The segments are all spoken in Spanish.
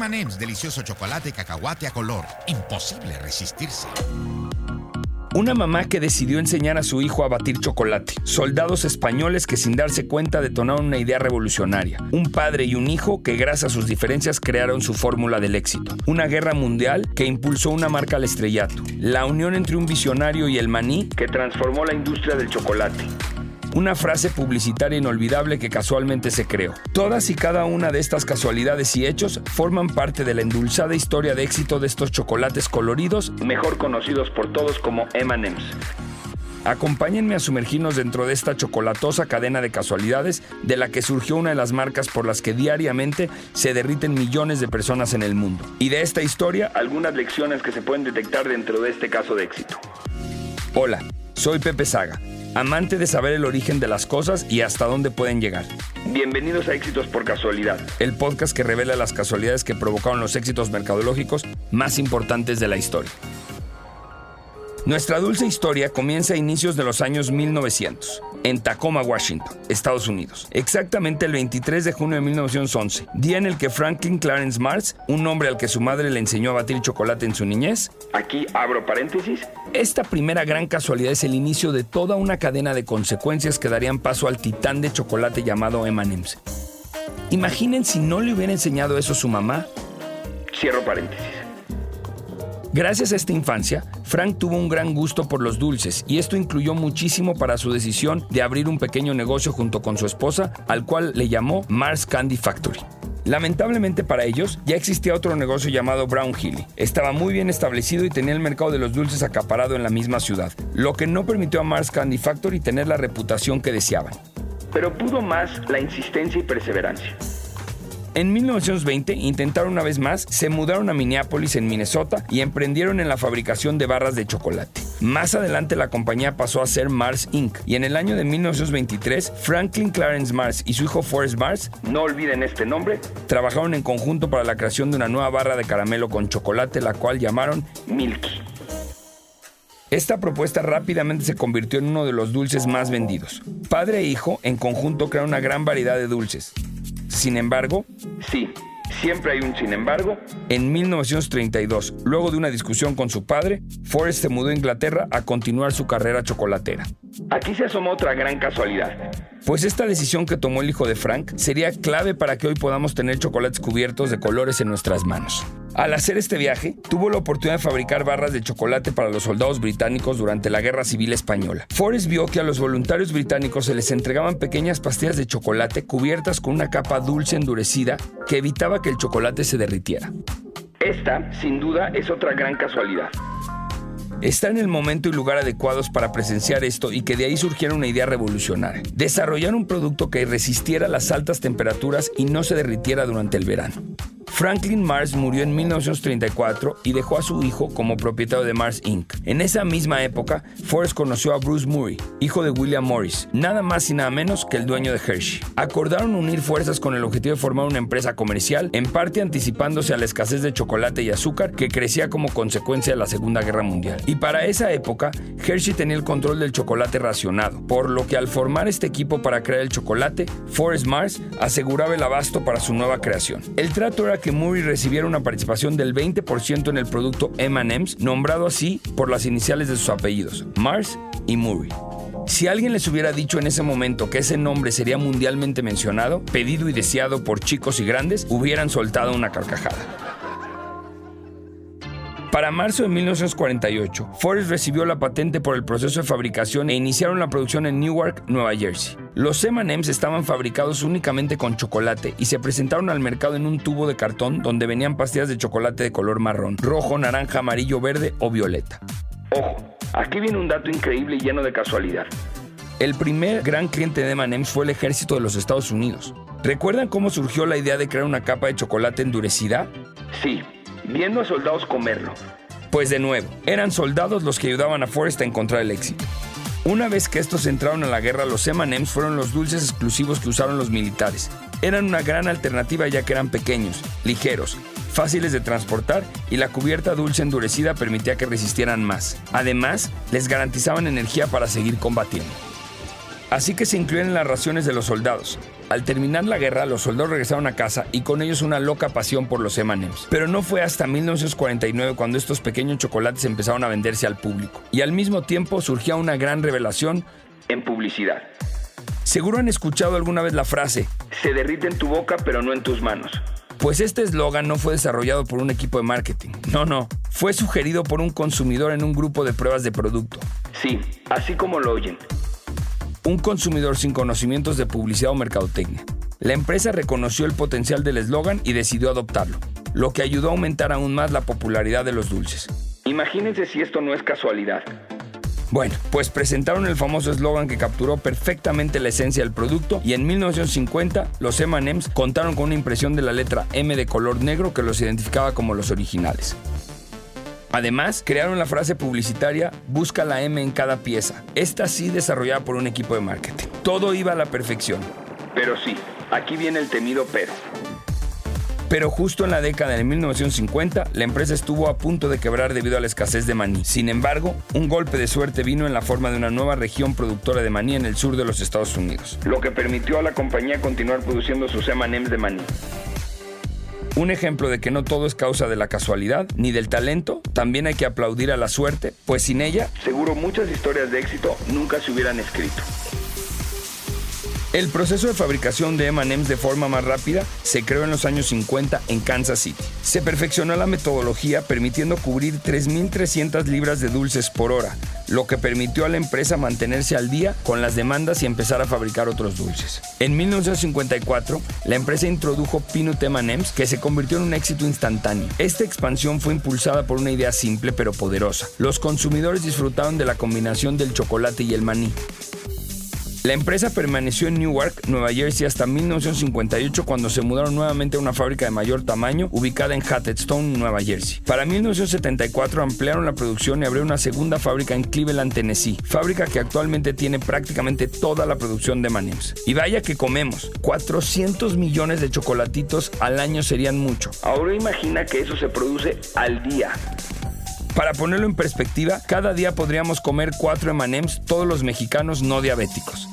Delicioso chocolate cacahuate a color. Imposible resistirse. Una mamá que decidió enseñar a su hijo a batir chocolate. Soldados españoles que sin darse cuenta detonaron una idea revolucionaria. Un padre y un hijo que gracias a sus diferencias crearon su fórmula del éxito. Una guerra mundial que impulsó una marca al estrellato. La unión entre un visionario y el maní que transformó la industria del chocolate una frase publicitaria inolvidable que casualmente se creó. Todas y cada una de estas casualidades y hechos forman parte de la endulzada historia de éxito de estos chocolates coloridos, mejor conocidos por todos como M&M's. Acompáñenme a sumergirnos dentro de esta chocolatosa cadena de casualidades de la que surgió una de las marcas por las que diariamente se derriten millones de personas en el mundo. Y de esta historia, algunas lecciones que se pueden detectar dentro de este caso de éxito. Hola, soy Pepe Saga amante de saber el origen de las cosas y hasta dónde pueden llegar. Bienvenidos a Éxitos por Casualidad, el podcast que revela las casualidades que provocaron los éxitos mercadológicos más importantes de la historia. Nuestra dulce historia comienza a inicios de los años 1900, en Tacoma, Washington, Estados Unidos. Exactamente el 23 de junio de 1911, día en el que Franklin Clarence Mars, un hombre al que su madre le enseñó a batir chocolate en su niñez, aquí abro paréntesis, esta primera gran casualidad es el inicio de toda una cadena de consecuencias que darían paso al titán de chocolate llamado M&M's. Imaginen si no le hubiera enseñado eso su mamá. Cierro paréntesis. Gracias a esta infancia, Frank tuvo un gran gusto por los dulces y esto incluyó muchísimo para su decisión de abrir un pequeño negocio junto con su esposa, al cual le llamó Mars Candy Factory. Lamentablemente para ellos, ya existía otro negocio llamado Brown Hill. Estaba muy bien establecido y tenía el mercado de los dulces acaparado en la misma ciudad, lo que no permitió a Mars Candy Factory tener la reputación que deseaban. Pero pudo más la insistencia y perseverancia. En 1920 intentaron una vez más, se mudaron a Minneapolis en Minnesota y emprendieron en la fabricación de barras de chocolate. Más adelante la compañía pasó a ser Mars Inc. y en el año de 1923 Franklin Clarence Mars y su hijo Forrest Mars, no olviden este nombre, trabajaron en conjunto para la creación de una nueva barra de caramelo con chocolate la cual llamaron Milky. Esta propuesta rápidamente se convirtió en uno de los dulces más vendidos. Padre e hijo en conjunto crearon una gran variedad de dulces. Sin embargo, sí, siempre hay un sin embargo. En 1932, luego de una discusión con su padre, Forrest se mudó a Inglaterra a continuar su carrera chocolatera. Aquí se asomó otra gran casualidad. Pues esta decisión que tomó el hijo de Frank sería clave para que hoy podamos tener chocolates cubiertos de colores en nuestras manos. Al hacer este viaje, tuvo la oportunidad de fabricar barras de chocolate para los soldados británicos durante la Guerra Civil Española. Forrest vio que a los voluntarios británicos se les entregaban pequeñas pastillas de chocolate cubiertas con una capa dulce endurecida que evitaba que el chocolate se derritiera. Esta, sin duda, es otra gran casualidad. Está en el momento y lugar adecuados para presenciar esto y que de ahí surgiera una idea revolucionaria. Desarrollar un producto que resistiera las altas temperaturas y no se derritiera durante el verano. Franklin Mars murió en 1934 y dejó a su hijo como propietario de Mars Inc. En esa misma época, Forrest conoció a Bruce Murray, hijo de William Morris, nada más y nada menos que el dueño de Hershey. Acordaron unir fuerzas con el objetivo de formar una empresa comercial, en parte anticipándose a la escasez de chocolate y azúcar que crecía como consecuencia de la Segunda Guerra Mundial. Y para esa época, Hershey tenía el control del chocolate racionado, por lo que al formar este equipo para crear el chocolate, Forrest Mars aseguraba el abasto para su nueva creación. El trato era que Murray recibiera una participación del 20% en el producto M&M's, nombrado así por las iniciales de sus apellidos, Mars y Murray. Si alguien les hubiera dicho en ese momento que ese nombre sería mundialmente mencionado, pedido y deseado por chicos y grandes, hubieran soltado una carcajada. Para marzo de 1948, Forrest recibió la patente por el proceso de fabricación e iniciaron la producción en Newark, Nueva Jersey. Los M&M's estaban fabricados únicamente con chocolate y se presentaron al mercado en un tubo de cartón donde venían pastillas de chocolate de color marrón, rojo, naranja, amarillo, verde o violeta. Ojo, aquí viene un dato increíble y lleno de casualidad. El primer gran cliente de M&M's fue el ejército de los Estados Unidos. ¿Recuerdan cómo surgió la idea de crear una capa de chocolate endurecida? Sí, viendo a soldados comerlo. Pues de nuevo, eran soldados los que ayudaban a Forrest a encontrar el éxito. Una vez que estos entraron a la guerra, los M&M's fueron los dulces exclusivos que usaron los militares. Eran una gran alternativa ya que eran pequeños, ligeros, fáciles de transportar y la cubierta dulce endurecida permitía que resistieran más. Además, les garantizaban energía para seguir combatiendo. así que se incluyen en las raciones de los soldados. Al terminar la guerra, los soldados regresaron a casa y con ellos una loca pasión por los M&M's. Pero no fue hasta 1949 cuando estos pequeños chocolates empezaron a venderse al público. Y al mismo tiempo surgía una gran revelación en publicidad. Seguro han escuchado alguna vez la frase, se derrite en tu boca pero no en tus manos. Pues este eslogan no fue desarrollado por un equipo de marketing, no, no, fue sugerido por un consumidor en un grupo de pruebas de producto. Sí, así como lo oyen. Un consumidor sin conocimientos de publicidad o mercadotecnia. La empresa reconoció el potencial del eslogan y decidió adoptarlo, lo que ayudó a aumentar aún más la popularidad de los dulces. Imagínense si esto no es casualidad. Bueno, pues presentaron el famoso eslogan que capturó perfectamente la esencia del producto y en 1950 los M&M's contaron con una impresión de la letra M de color negro que los identificaba como los originales. Además, crearon la frase publicitaria Busca la M en cada pieza, esta sí desarrollada por un equipo de marketing. Todo iba a la perfección. Pero sí, aquí viene el temido pero. Pero justo en la década de 1950, la empresa estuvo a punto de quebrar debido a la escasez de maní. Sin embargo, un golpe de suerte vino en la forma de una nueva región productora de maní en el sur de los Estados Unidos, lo que permitió a la compañía continuar produciendo sus M&M's de maní. Un ejemplo de que no todo es causa de la casualidad ni del talento, también hay que aplaudir a la suerte, pues sin ella, seguro muchas historias de éxito nunca se hubieran escrito. El proceso de fabricación de M&M's de forma más rápida se creó en los años 50 en Kansas City. Se perfeccionó la metodología permitiendo cubrir 3.300 libras de dulces por hora, lo que permitió a la empresa mantenerse al día con las demandas y empezar a fabricar otros dulces. En 1954, la empresa introdujo Peanut M&M's que se convirtió en un éxito instantáneo. Esta expansión fue impulsada por una idea simple pero poderosa. Los consumidores disfrutaron de la combinación del chocolate y el maní. La empresa permaneció en Newark, Nueva Jersey hasta 1958 cuando se mudaron nuevamente a una fábrica de mayor tamaño ubicada en Stone, Nueva Jersey. Para 1974 ampliaron la producción y abrieron una segunda fábrica en Cleveland, Tennessee, fábrica que actualmente tiene prácticamente toda la producción de M&M's. Y vaya que comemos, 400 millones de chocolatitos al año serían mucho. Ahora imagina que eso se produce al día. Para ponerlo en perspectiva, cada día podríamos comer 4 M&M's todos los mexicanos no diabéticos.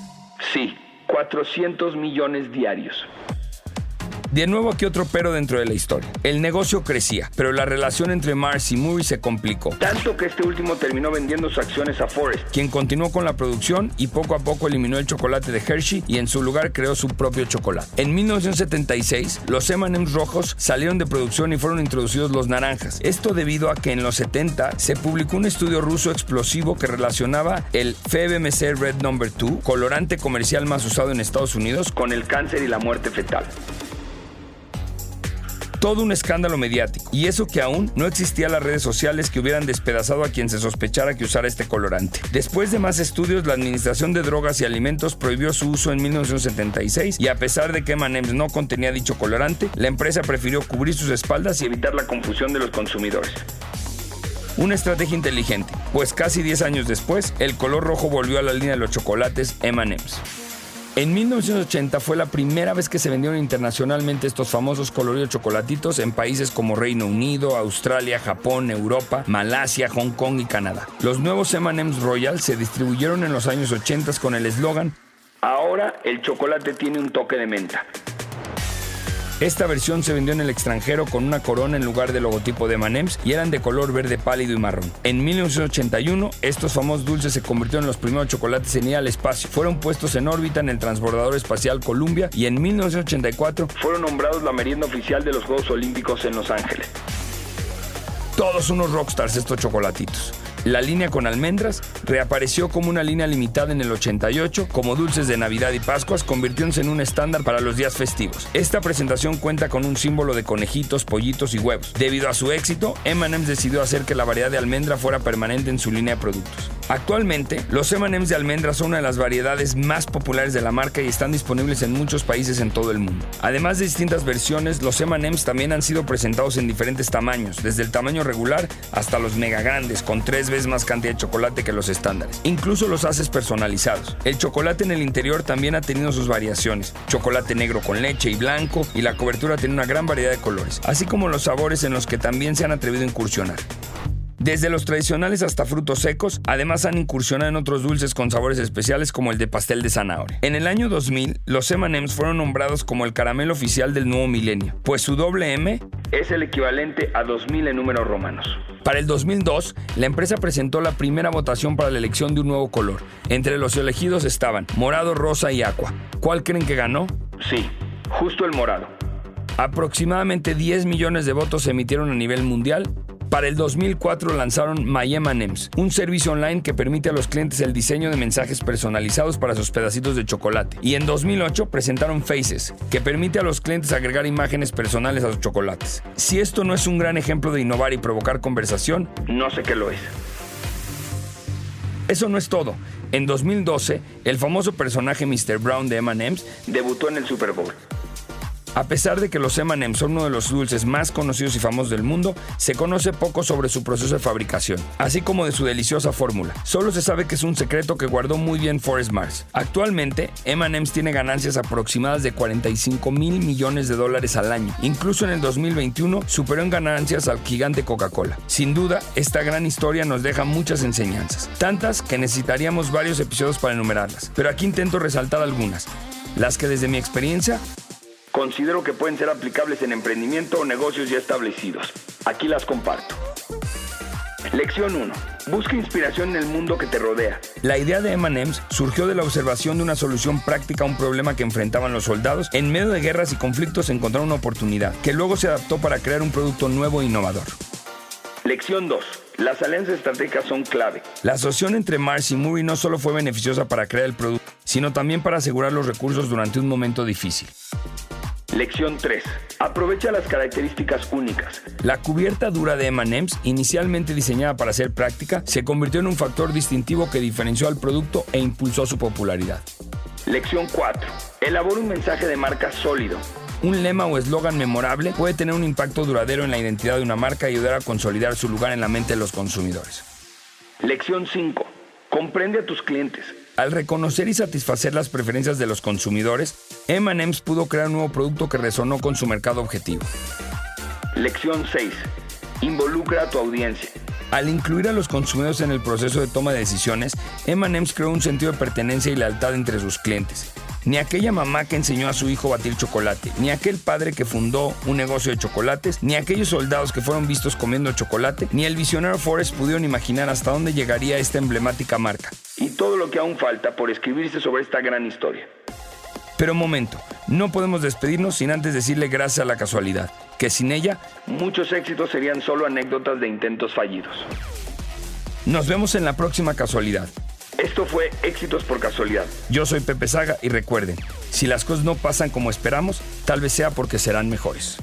Sí, 400 millones diarios. De nuevo aquí otro pero dentro de la historia. El negocio crecía, pero la relación entre Mars y Murray se complicó. Tanto que este último terminó vendiendo sus acciones a Forrest, quien continuó con la producción y poco a poco eliminó el chocolate de Hershey y en su lugar creó su propio chocolate. En 1976, los M&M's rojos salieron de producción y fueron introducidos los naranjas. Esto debido a que en los 70 se publicó un estudio ruso explosivo que relacionaba el FBMC Red Number 2, colorante comercial más usado en Estados Unidos, con el cáncer y la muerte fetal todo un escándalo mediático. Y eso que aún no existían las redes sociales que hubieran despedazado a quien se sospechara que usara este colorante. Después de más estudios, la Administración de Drogas y Alimentos prohibió su uso en 1976 y a pesar de que M&M's no contenía dicho colorante, la empresa prefirió cubrir sus espaldas y evitar la confusión de los consumidores. Una estrategia inteligente, pues casi 10 años después, el color rojo volvió a la línea de los chocolates M&M's. En 1980 fue la primera vez que se vendieron internacionalmente estos famosos coloridos chocolatitos en países como Reino Unido, Australia, Japón, Europa, Malasia, Hong Kong y Canadá. Los nuevos M&M's Royal se distribuyeron en los años 80 con el eslogan Ahora el chocolate tiene un toque de menta. Esta versión se vendió en el extranjero con una corona en lugar del logotipo de M&M's y eran de color verde pálido y marrón. En 1981, estos famosos dulces se convirtieron en los primeros chocolates en ir al espacio. Fueron puestos en órbita en el transbordador espacial Columbia y en 1984 fueron nombrados la merienda oficial de los Juegos Olímpicos en Los Ángeles. Todos unos rockstars estos chocolatitos. La línea con almendras reapareció como una línea limitada en el 88, como dulces de Navidad y Pascuas, convirtiéndose en un estándar para los días festivos. Esta presentación cuenta con un símbolo de conejitos, pollitos y huevos. Debido a su éxito, M&M's decidió hacer que la variedad de almendra fuera permanente en su línea de productos. Actualmente, los M&M's de almendra son una de las variedades más populares de la marca y están disponibles en muchos países en todo el mundo. Además de distintas versiones, los M&M's también han sido presentados en diferentes tamaños, desde el tamaño regular hasta los mega grandes, con tres veces más cantidad de chocolate que los estándares. Incluso los haces personalizados. El chocolate en el interior también ha tenido sus variaciones. Chocolate negro con leche y blanco, y la cobertura tiene una gran variedad de colores, así como los sabores en los que también se han atrevido a incursionar. Desde los tradicionales hasta frutos secos, además han incursionado en otros dulces con sabores especiales como el de pastel de zanahoria. En el año 2000, los M&M's fueron nombrados como el caramelo oficial del nuevo milenio, pues su doble M es el equivalente a 2000 en números romanos. Para el 2002, la empresa presentó la primera votación para la elección de un nuevo color. Entre los elegidos estaban morado, rosa y aqua. ¿Cuál creen que ganó? Sí, justo el morado. Aproximadamente 10 millones de votos se emitieron a nivel mundial para el 2004 lanzaron MyM&M's, un servicio online que permite a los clientes el diseño de mensajes personalizados para sus pedacitos de chocolate. Y en 2008 presentaron Faces, que permite a los clientes agregar imágenes personales a sus chocolates. Si esto no es un gran ejemplo de innovar y provocar conversación, no sé qué lo es. Eso no es todo. En 2012, el famoso personaje Mr. Brown de M&M's debutó en el Super Bowl. A pesar de que los M&M's son uno de los dulces más conocidos y famosos del mundo, se conoce poco sobre su proceso de fabricación, así como de su deliciosa fórmula. Solo se sabe que es un secreto que guardó muy bien Forrest Mars. Actualmente, M&M's tiene ganancias aproximadas de 45 mil millones de dólares al año. Incluso en el 2021 superó en ganancias al gigante Coca-Cola. Sin duda, esta gran historia nos deja muchas enseñanzas, tantas que necesitaríamos varios episodios para enumerarlas, pero aquí intento resaltar algunas, las que desde mi experiencia considero que pueden ser aplicables en emprendimiento o negocios ya establecidos. Aquí las comparto. Lección 1. Busca inspiración en el mundo que te rodea. La idea de M&M's surgió de la observación de una solución práctica a un problema que enfrentaban los soldados. En medio de guerras y conflictos encontraron una oportunidad, que luego se adaptó para crear un producto nuevo e innovador. Lección 2. Las alianzas estratégicas son clave. La asociación entre Mars y Murray no solo fue beneficiosa para crear el producto, sino también para asegurar los recursos durante un momento difícil. Lección 3. Aprovecha las características únicas. La cubierta dura de M&M's, inicialmente diseñada para ser práctica, se convirtió en un factor distintivo que diferenció al producto e impulsó su popularidad. Lección 4. Elabora un mensaje de marca sólido. Un lema o eslogan memorable puede tener un impacto duradero en la identidad de una marca y ayudar a consolidar su lugar en la mente de los consumidores. Lección 5. Comprende a tus clientes. Al reconocer y satisfacer las preferencias de los consumidores, M&M's pudo crear un nuevo producto que resonó con su mercado objetivo. Lección 6. Involucra a tu audiencia. Al incluir a los consumidores en el proceso de toma de decisiones, M&M's creó un sentido de pertenencia y lealtad entre sus clientes. Ni aquella mamá que enseñó a su hijo a batir chocolate, ni aquel padre que fundó un negocio de chocolates, ni aquellos soldados que fueron vistos comiendo chocolate, ni el visionario Forrest pudieron imaginar hasta dónde llegaría esta emblemática marca. Y todo lo que aún falta por escribirse sobre esta gran historia. Pero un momento, no podemos despedirnos sin antes decirle gracias a la casualidad, que sin ella muchos éxitos serían solo anécdotas de intentos fallidos. Nos vemos en la próxima casualidad. Esto fue Éxitos por Casualidad. Yo soy Pepe Saga y recuerden, si las cosas no pasan como esperamos, tal vez sea porque serán mejores.